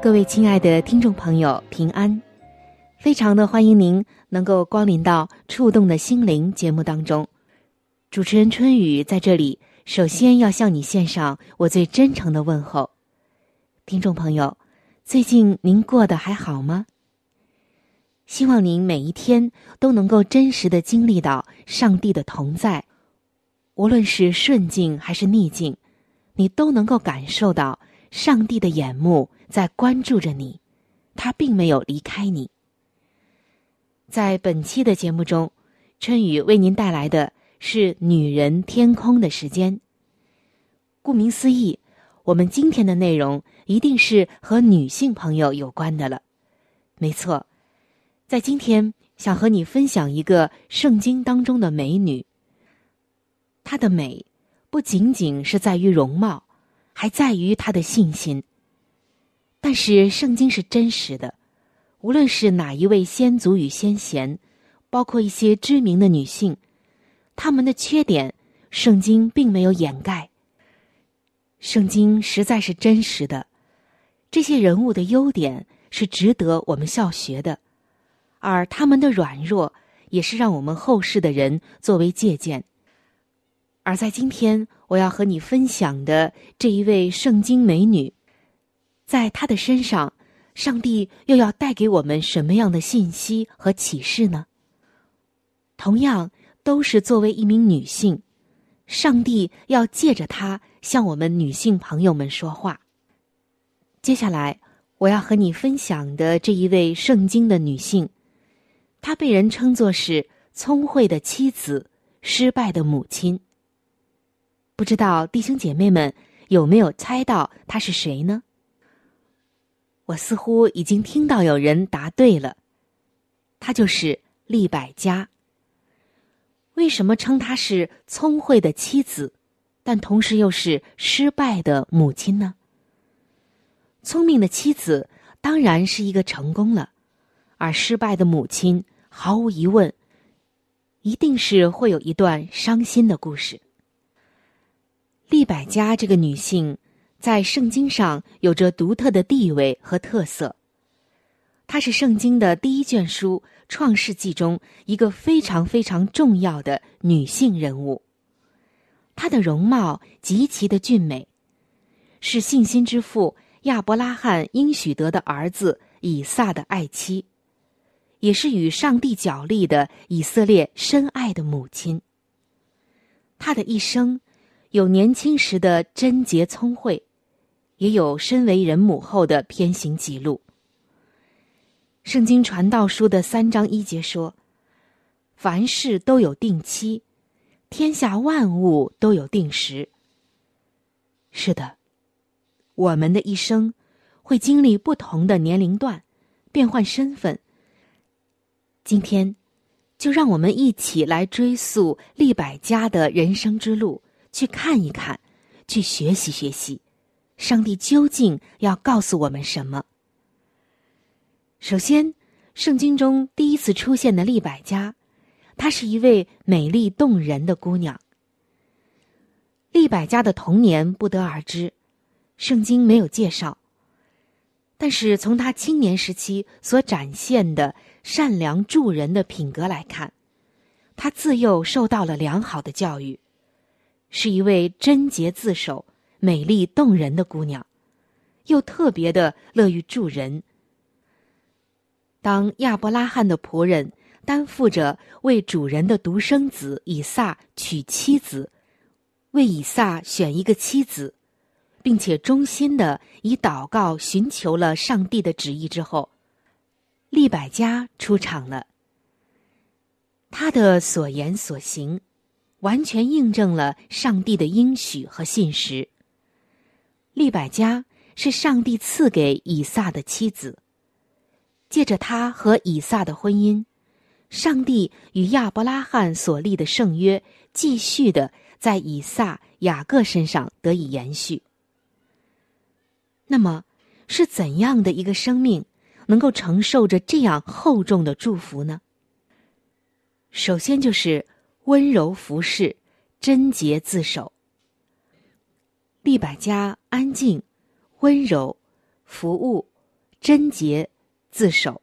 各位亲爱的听众朋友，平安。非常的欢迎您能够光临到《触动的心灵》节目当中，主持人春雨在这里，首先要向你献上我最真诚的问候。听众朋友，最近您过得还好吗？希望您每一天都能够真实的经历到上帝的同在，无论是顺境还是逆境，你都能够感受到上帝的眼目在关注着你，他并没有离开你。在本期的节目中，春雨为您带来的是“女人天空”的时间。顾名思义，我们今天的内容一定是和女性朋友有关的了。没错，在今天想和你分享一个圣经当中的美女。她的美不仅仅是在于容貌，还在于他的信心。但是圣经是真实的。无论是哪一位先祖与先贤，包括一些知名的女性，他们的缺点，圣经并没有掩盖。圣经实在是真实的，这些人物的优点是值得我们效学的，而他们的软弱也是让我们后世的人作为借鉴。而在今天我要和你分享的这一位圣经美女，在她的身上。上帝又要带给我们什么样的信息和启示呢？同样，都是作为一名女性，上帝要借着她向我们女性朋友们说话。接下来，我要和你分享的这一位圣经的女性，她被人称作是聪慧的妻子、失败的母亲。不知道弟兄姐妹们有没有猜到她是谁呢？我似乎已经听到有人答对了，她就是利百家。为什么称她是聪慧的妻子，但同时又是失败的母亲呢？聪明的妻子当然是一个成功了，而失败的母亲毫无疑问，一定是会有一段伤心的故事。利百家这个女性。在圣经上有着独特的地位和特色。她是圣经的第一卷书《创世纪》中一个非常非常重要的女性人物。她的容貌极其的俊美，是信心之父亚伯拉罕应许得的儿子以撒的爱妻，也是与上帝角力的以色列深爱的母亲。她的一生有年轻时的贞洁聪慧。也有身为人母后的偏行记录。圣经传道书的三章一节说：“凡事都有定期，天下万物都有定时。”是的，我们的一生会经历不同的年龄段，变换身份。今天，就让我们一起来追溯利百家的人生之路，去看一看，去学习学习。上帝究竟要告诉我们什么？首先，圣经中第一次出现的利百加，她是一位美丽动人的姑娘。利百加的童年不得而知，圣经没有介绍。但是从她青年时期所展现的善良助人的品格来看，她自幼受到了良好的教育，是一位贞洁自守。美丽动人的姑娘，又特别的乐于助人。当亚伯拉罕的仆人担负着为主人的独生子以撒娶妻子，为以撒选一个妻子，并且衷心的以祷告寻求了上帝的旨意之后，利百加出场了。他的所言所行，完全印证了上帝的应许和信实。利百加是上帝赐给以撒的妻子。借着他和以撒的婚姻，上帝与亚伯拉罕所立的圣约继续的在以撒、雅各身上得以延续。那么，是怎样的一个生命能够承受着这样厚重的祝福呢？首先就是温柔服侍、贞洁自守。利百加安静、温柔、服务、贞洁。自守，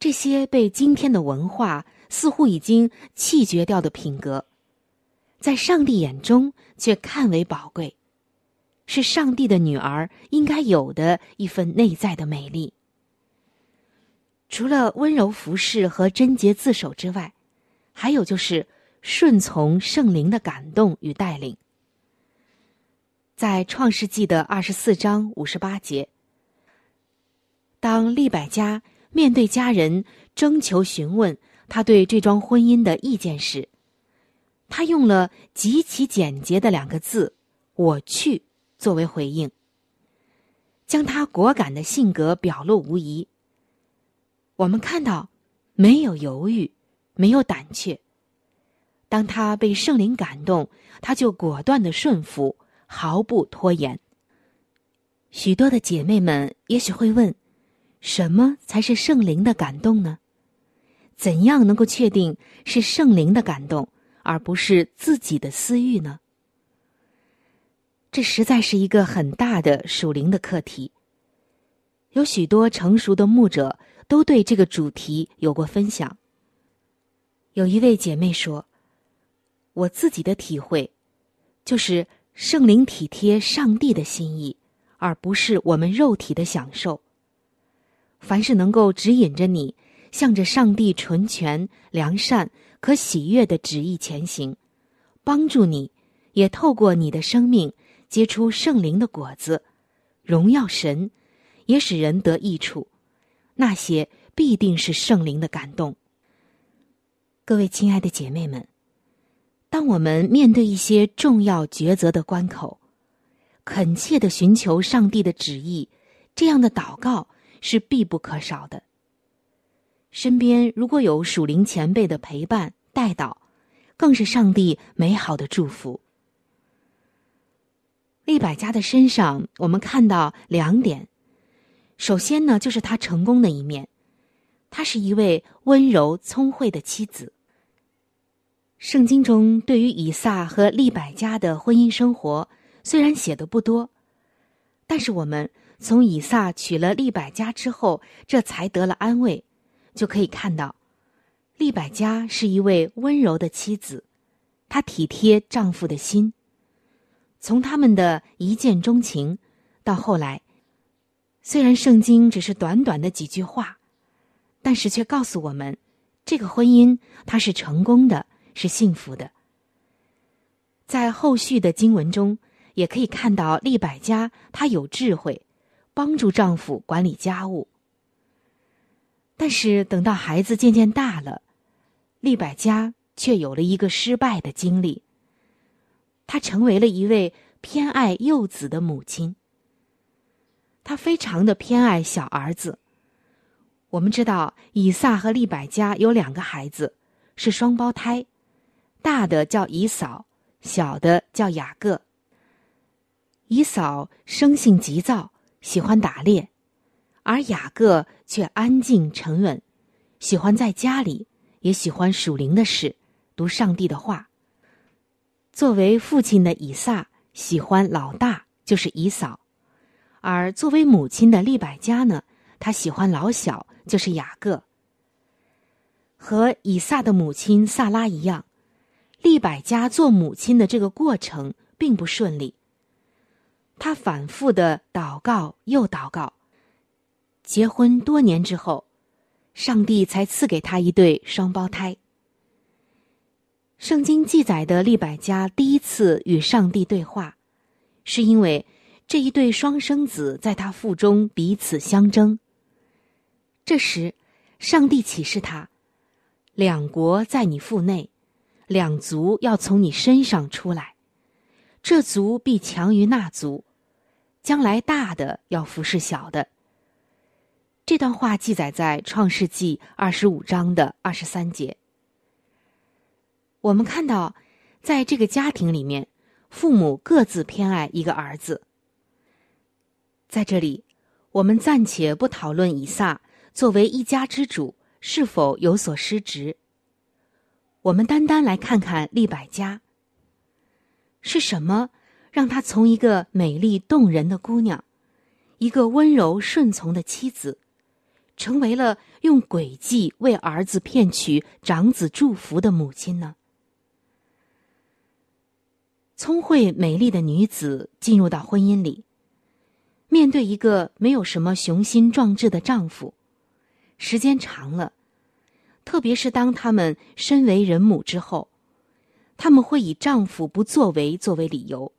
这些被今天的文化似乎已经弃绝掉的品格，在上帝眼中却看为宝贵，是上帝的女儿应该有的一份内在的美丽。除了温柔服侍和贞洁自守之外，还有就是顺从圣灵的感动与带领。在创世纪的二十四章五十八节。当利百家面对家人征求询问他对这桩婚姻的意见时，他用了极其简洁的两个字“我去”作为回应，将他果敢的性格表露无遗。我们看到，没有犹豫，没有胆怯。当他被圣灵感动，他就果断的顺服，毫不拖延。许多的姐妹们也许会问。什么才是圣灵的感动呢？怎样能够确定是圣灵的感动，而不是自己的私欲呢？这实在是一个很大的属灵的课题。有许多成熟的牧者都对这个主题有过分享。有一位姐妹说：“我自己的体会，就是圣灵体贴上帝的心意，而不是我们肉体的享受。”凡是能够指引着你，向着上帝纯全、良善、可喜悦的旨意前行，帮助你，也透过你的生命结出圣灵的果子，荣耀神，也使人得益处，那些必定是圣灵的感动。各位亲爱的姐妹们，当我们面对一些重要抉择的关口，恳切的寻求上帝的旨意，这样的祷告。是必不可少的。身边如果有属灵前辈的陪伴带导，更是上帝美好的祝福。利百家的身上，我们看到两点。首先呢，就是他成功的一面，他是一位温柔聪慧的妻子。圣经中对于以撒和利百家的婚姻生活，虽然写的不多，但是我们。从以撒娶了利百加之后，这才得了安慰，就可以看到，利百加是一位温柔的妻子，她体贴丈夫的心。从他们的一见钟情，到后来，虽然圣经只是短短的几句话，但是却告诉我们，这个婚姻它是成功的，是幸福的。在后续的经文中，也可以看到利百家她有智慧。帮助丈夫管理家务，但是等到孩子渐渐大了，利百家却有了一个失败的经历。她成为了一位偏爱幼子的母亲。她非常的偏爱小儿子。我们知道，以撒和利百加有两个孩子，是双胞胎，大的叫以扫，小的叫雅各。以扫生性急躁。喜欢打猎，而雅各却安静沉稳，喜欢在家里，也喜欢属灵的事，读上帝的话。作为父亲的以撒喜欢老大，就是以扫；而作为母亲的利百加呢，他喜欢老小，就是雅各。和以撒的母亲萨拉一样，利百加做母亲的这个过程并不顺利。他反复的祷告又祷告。结婚多年之后，上帝才赐给他一对双胞胎。圣经记载的利百加第一次与上帝对话，是因为这一对双生子在他腹中彼此相争。这时，上帝启示他：两国在你腹内，两族要从你身上出来，这族必强于那族，将来大的要服侍小的。这段话记载在《创世纪》二十五章的二十三节。我们看到，在这个家庭里面，父母各自偏爱一个儿子。在这里，我们暂且不讨论以撒作为一家之主是否有所失职。我们单单来看看利百加，是什么让他从一个美丽动人的姑娘，一个温柔顺从的妻子。成为了用诡计为儿子骗取长子祝福的母亲呢？聪慧美丽的女子进入到婚姻里，面对一个没有什么雄心壮志的丈夫，时间长了，特别是当他们身为人母之后，他们会以丈夫不作为作为理由，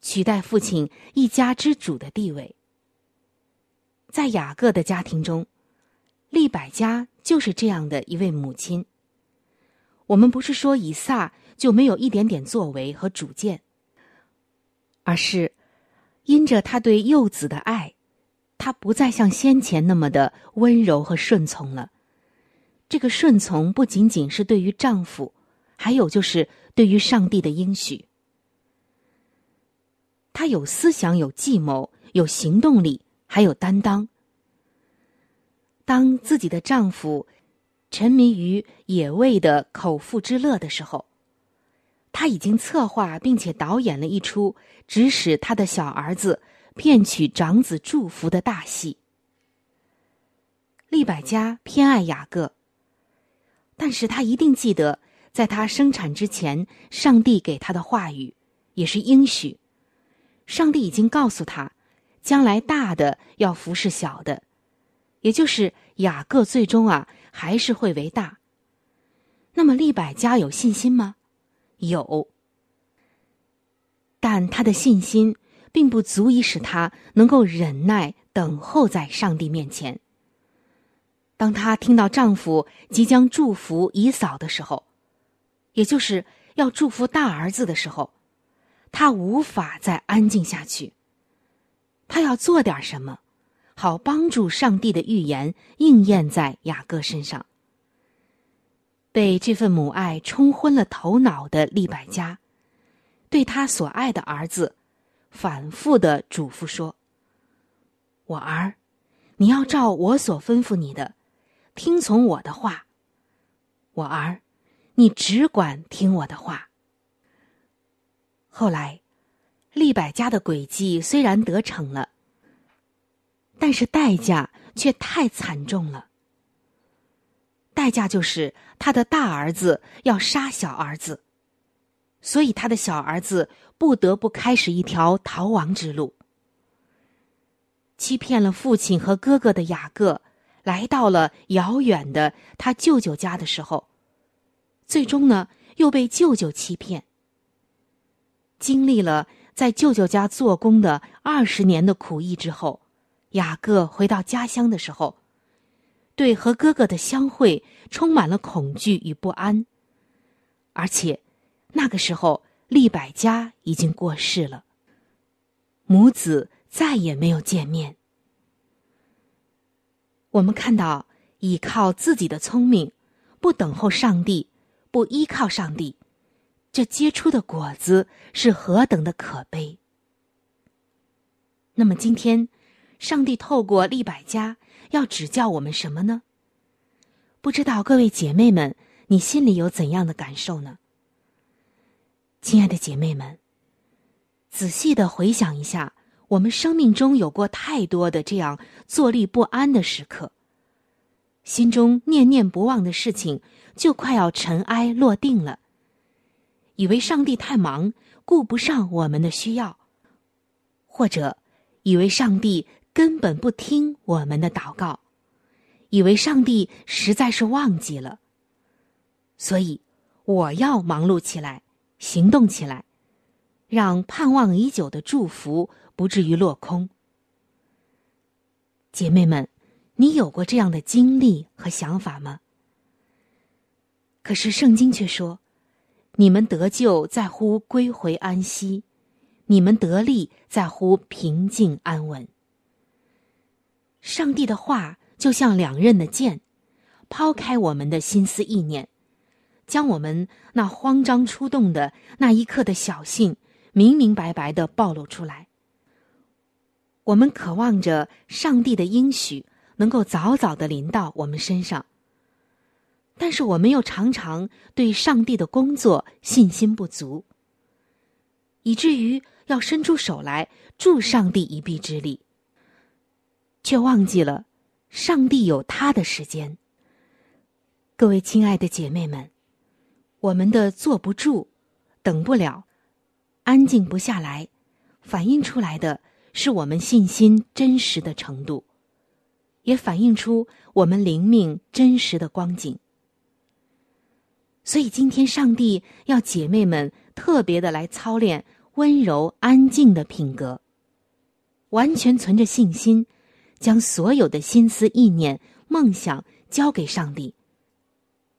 取代父亲一家之主的地位。在雅各的家庭中。利百加就是这样的一位母亲。我们不是说以撒就没有一点点作为和主见，而是因着他对幼子的爱，他不再像先前那么的温柔和顺从了。这个顺从不仅仅是对于丈夫，还有就是对于上帝的应许。他有思想，有计谋，有行动力，还有担当。当自己的丈夫沉迷于野味的口腹之乐的时候，他已经策划并且导演了一出指使他的小儿子骗取长子祝福的大戏。利百加偏爱雅各，但是他一定记得，在他生产之前，上帝给他的话语也是应许。上帝已经告诉他，将来大的要服侍小的。也就是雅各最终啊还是会为大。那么利百加有信心吗？有，但他的信心并不足以使他能够忍耐等候在上帝面前。当她听到丈夫即将祝福姨嫂的时候，也就是要祝福大儿子的时候，她无法再安静下去。她要做点什么。好帮助上帝的预言应验在雅各身上。被这份母爱冲昏了头脑的利百加，对他所爱的儿子，反复的嘱咐说：“我儿，你要照我所吩咐你的，听从我的话。我儿，你只管听我的话。”后来，利百家的诡计虽然得逞了。但是代价却太惨重了。代价就是他的大儿子要杀小儿子，所以他的小儿子不得不开始一条逃亡之路。欺骗了父亲和哥哥的雅各，来到了遥远的他舅舅家的时候，最终呢又被舅舅欺骗。经历了在舅舅家做工的二十年的苦役之后。雅各回到家乡的时候，对和哥哥的相会充满了恐惧与不安。而且，那个时候利百加已经过世了，母子再也没有见面。我们看到，依靠自己的聪明，不等候上帝，不依靠上帝，这结出的果子是何等的可悲。那么今天。上帝透过利百家要指教我们什么呢？不知道各位姐妹们，你心里有怎样的感受呢？亲爱的姐妹们，仔细的回想一下，我们生命中有过太多的这样坐立不安的时刻，心中念念不忘的事情就快要尘埃落定了，以为上帝太忙，顾不上我们的需要。或者以为上帝根本不听我们的祷告，以为上帝实在是忘记了。所以，我要忙碌起来，行动起来，让盼望已久的祝福不至于落空。姐妹们，你有过这样的经历和想法吗？可是圣经却说：“你们得救在乎归回安息，你们得力在乎平静安稳。”上帝的话就像两刃的剑，抛开我们的心思意念，将我们那慌张出动的那一刻的小性明明白白的暴露出来。我们渴望着上帝的应许能够早早的临到我们身上。但是我们又常常对上帝的工作信心不足，以至于要伸出手来助上帝一臂之力，却忘记了上帝有他的时间。各位亲爱的姐妹们，我们的坐不住、等不了、安静不下来，反映出来的是我们信心真实的程度，也反映出我们灵命真实的光景。所以今天，上帝要姐妹们特别的来操练温柔安静的品格，完全存着信心，将所有的心思意念、梦想交给上帝，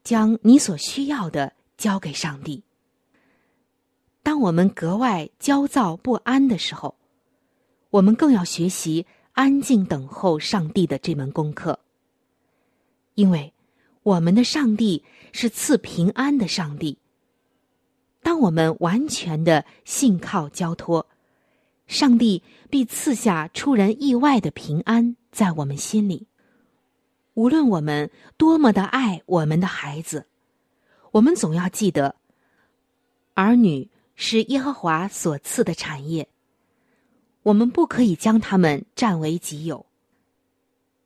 将你所需要的交给上帝。当我们格外焦躁不安的时候，我们更要学习安静等候上帝的这门功课，因为。我们的上帝是赐平安的上帝。当我们完全的信靠交托，上帝必赐下出人意外的平安在我们心里。无论我们多么的爱我们的孩子，我们总要记得，儿女是耶和华所赐的产业，我们不可以将他们占为己有。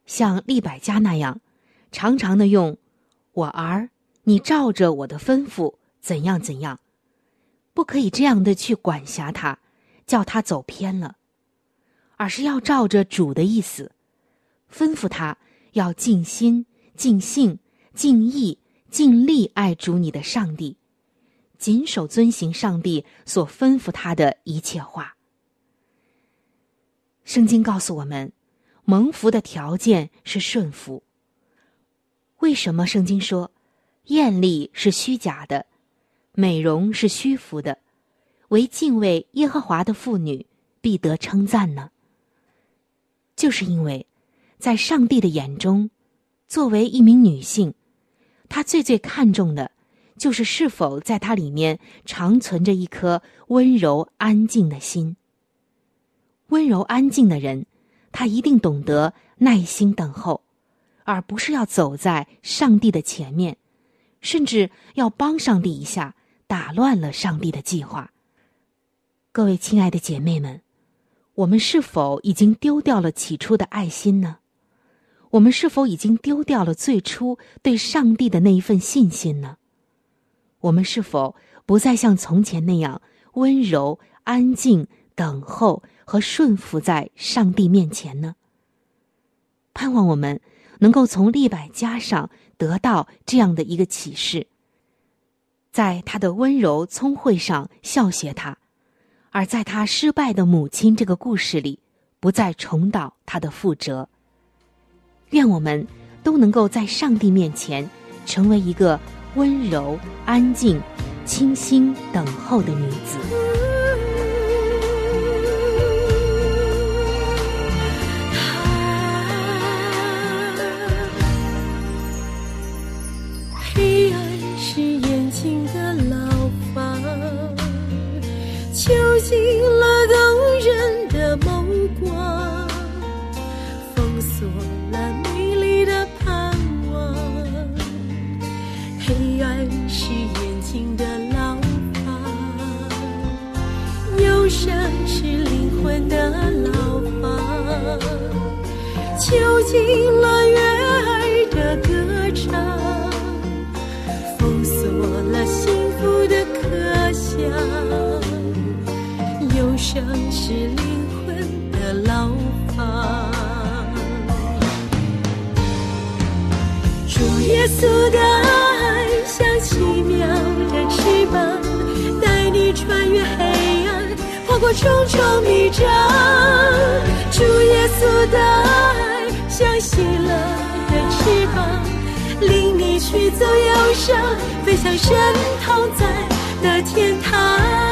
像利百加那样，常常的用。我儿，你照着我的吩咐怎样怎样，不可以这样的去管辖他，叫他走偏了，而是要照着主的意思，吩咐他要尽心、尽性、尽意、尽力爱主你的上帝，谨守遵行上帝所吩咐他的一切话。圣经告诉我们，蒙福的条件是顺服。为什么圣经说，艳丽是虚假的，美容是虚浮的，唯敬畏耶和华的妇女必得称赞呢？就是因为，在上帝的眼中，作为一名女性，她最最看重的，就是是否在她里面常存着一颗温柔安静的心。温柔安静的人，他一定懂得耐心等候。而不是要走在上帝的前面，甚至要帮上帝一下，打乱了上帝的计划。各位亲爱的姐妹们，我们是否已经丢掉了起初的爱心呢？我们是否已经丢掉了最初对上帝的那一份信心呢？我们是否不再像从前那样温柔、安静、等候和顺服在上帝面前呢？盼望我们。能够从利百加上得到这样的一个启示，在他的温柔聪慧上笑学他，而在他失败的母亲这个故事里，不再重蹈他的覆辙。愿我们都能够在上帝面前成为一个温柔、安静、清新等候的女子。是眼睛的牢房囚禁了动人的目光封锁了美丽的盼望黑暗是眼睛的牢房忧伤是灵魂的牢房囚禁了月是灵魂。的牢房。主耶稣的爱像奇妙的翅膀，带你穿越黑暗，跨过重重迷障。主耶稣的爱像喜乐的翅膀，领你去走忧伤，飞向神同在的天堂。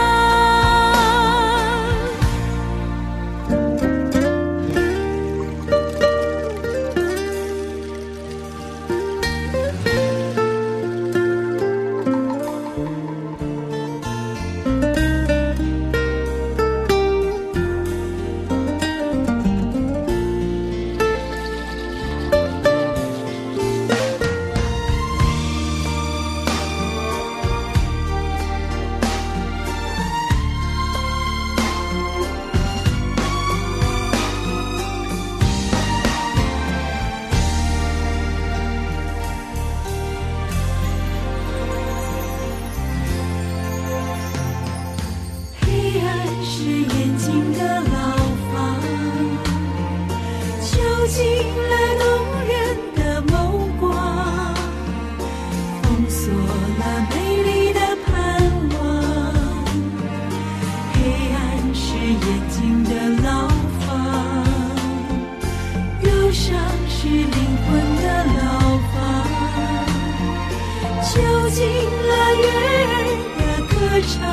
唱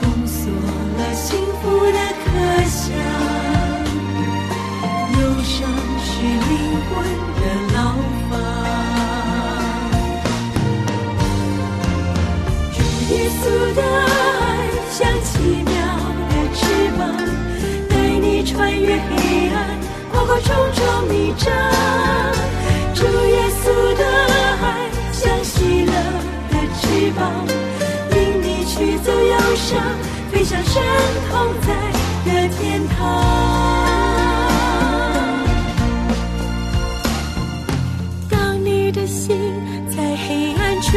封锁了幸福的可笑，忧伤是灵魂的牢房。主耶稣的爱像奇妙的翅膀，带你穿越黑暗，破破重重迷障。主耶稣的爱像喜乐的翅膀。去走忧伤，飞向神同在的天堂。当你的心在黑暗中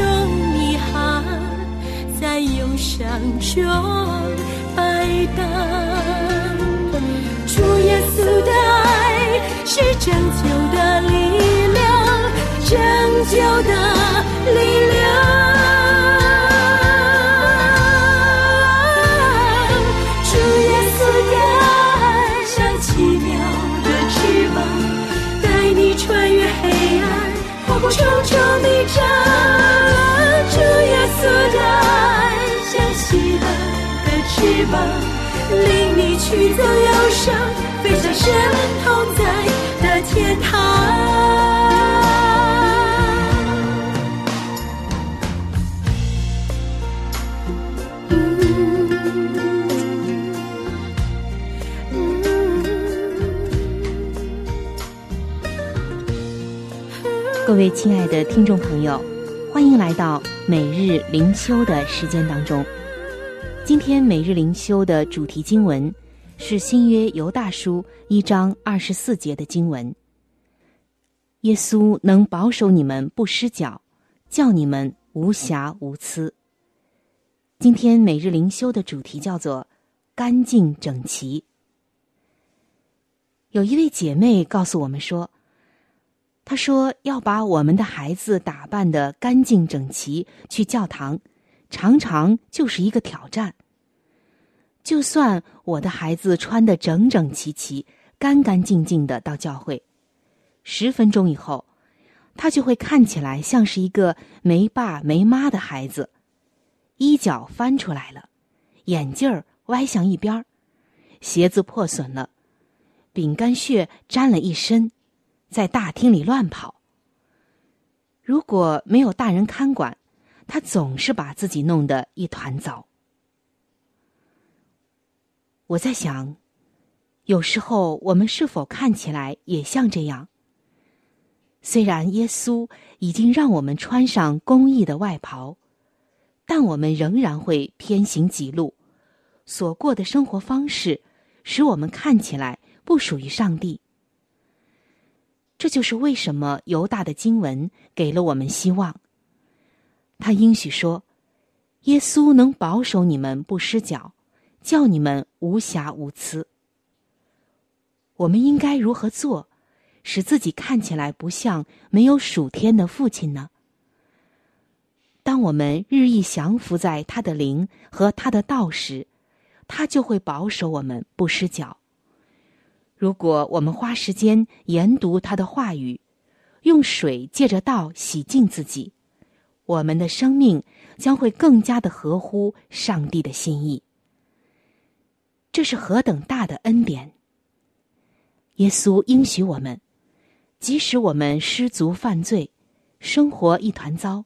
迷航，在忧伤中摆荡，主耶稣的爱是拯救翅膀，领你去走忧伤，飞向神同在的天堂。各位亲爱的听众朋友，欢迎来到每日灵修的时间当中。今天每日灵修的主题经文是新约犹大书一章二十四节的经文。耶稣能保守你们不失脚，叫你们无瑕无疵。今天每日灵修的主题叫做“干净整齐”。有一位姐妹告诉我们说。她说：“要把我们的孩子打扮的干净整齐，去教堂，常常就是一个挑战。就算我的孩子穿的整整齐齐、干干净净的到教会，十分钟以后，他就会看起来像是一个没爸没妈的孩子，衣角翻出来了，眼镜儿歪向一边，鞋子破损了，饼干屑沾了一身。”在大厅里乱跑。如果没有大人看管，他总是把自己弄得一团糟。我在想，有时候我们是否看起来也像这样？虽然耶稣已经让我们穿上公义的外袍，但我们仍然会偏行己路，所过的生活方式使我们看起来不属于上帝。这就是为什么犹大的经文给了我们希望。他应许说：“耶稣能保守你们不失脚，叫你们无瑕无疵。”我们应该如何做，使自己看起来不像没有属天的父亲呢？当我们日益降服在他的灵和他的道时，他就会保守我们不失脚。如果我们花时间研读他的话语，用水借着道洗净自己，我们的生命将会更加的合乎上帝的心意。这是何等大的恩典！耶稣应许我们，即使我们失足犯罪，生活一团糟。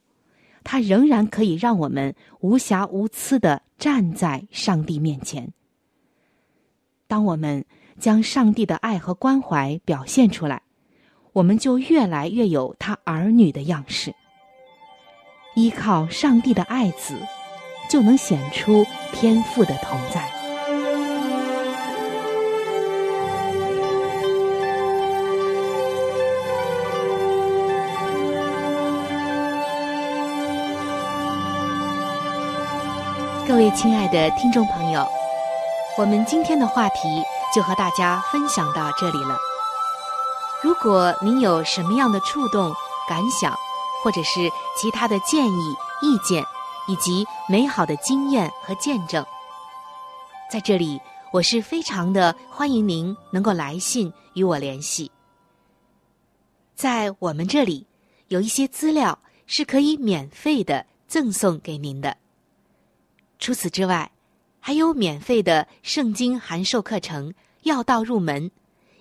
他仍然可以让我们无瑕无疵的站在上帝面前。当我们将上帝的爱和关怀表现出来，我们就越来越有他儿女的样式。依靠上帝的爱子，就能显出天赋的同在。各位亲爱的听众朋友，我们今天的话题就和大家分享到这里了。如果您有什么样的触动、感想，或者是其他的建议、意见，以及美好的经验和见证，在这里我是非常的欢迎您能够来信与我联系。在我们这里有一些资料是可以免费的赠送给您的。除此之外，还有免费的圣经函授课程、要道入门，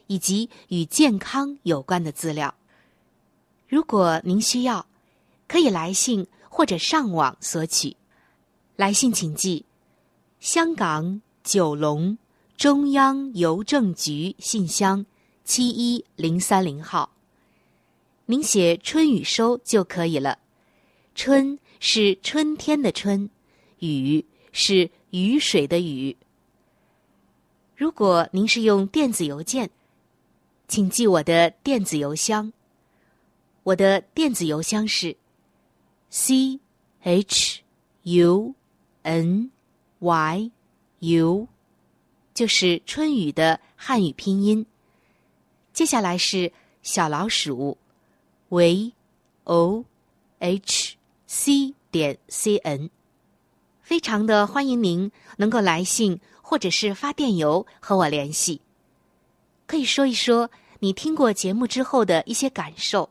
以及与健康有关的资料。如果您需要，可以来信或者上网索取。来信请寄：香港九龙中央邮政局信箱七一零三零号。您写“春雨收”就可以了。春是春天的春。雨是雨水的雨。如果您是用电子邮件，请记我的电子邮箱。我的电子邮箱是 c h u n y u，就是春雨的汉语拼音。接下来是小老鼠 v o h c 点 c n。非常的欢迎您能够来信或者是发电邮和我联系，可以说一说你听过节目之后的一些感受，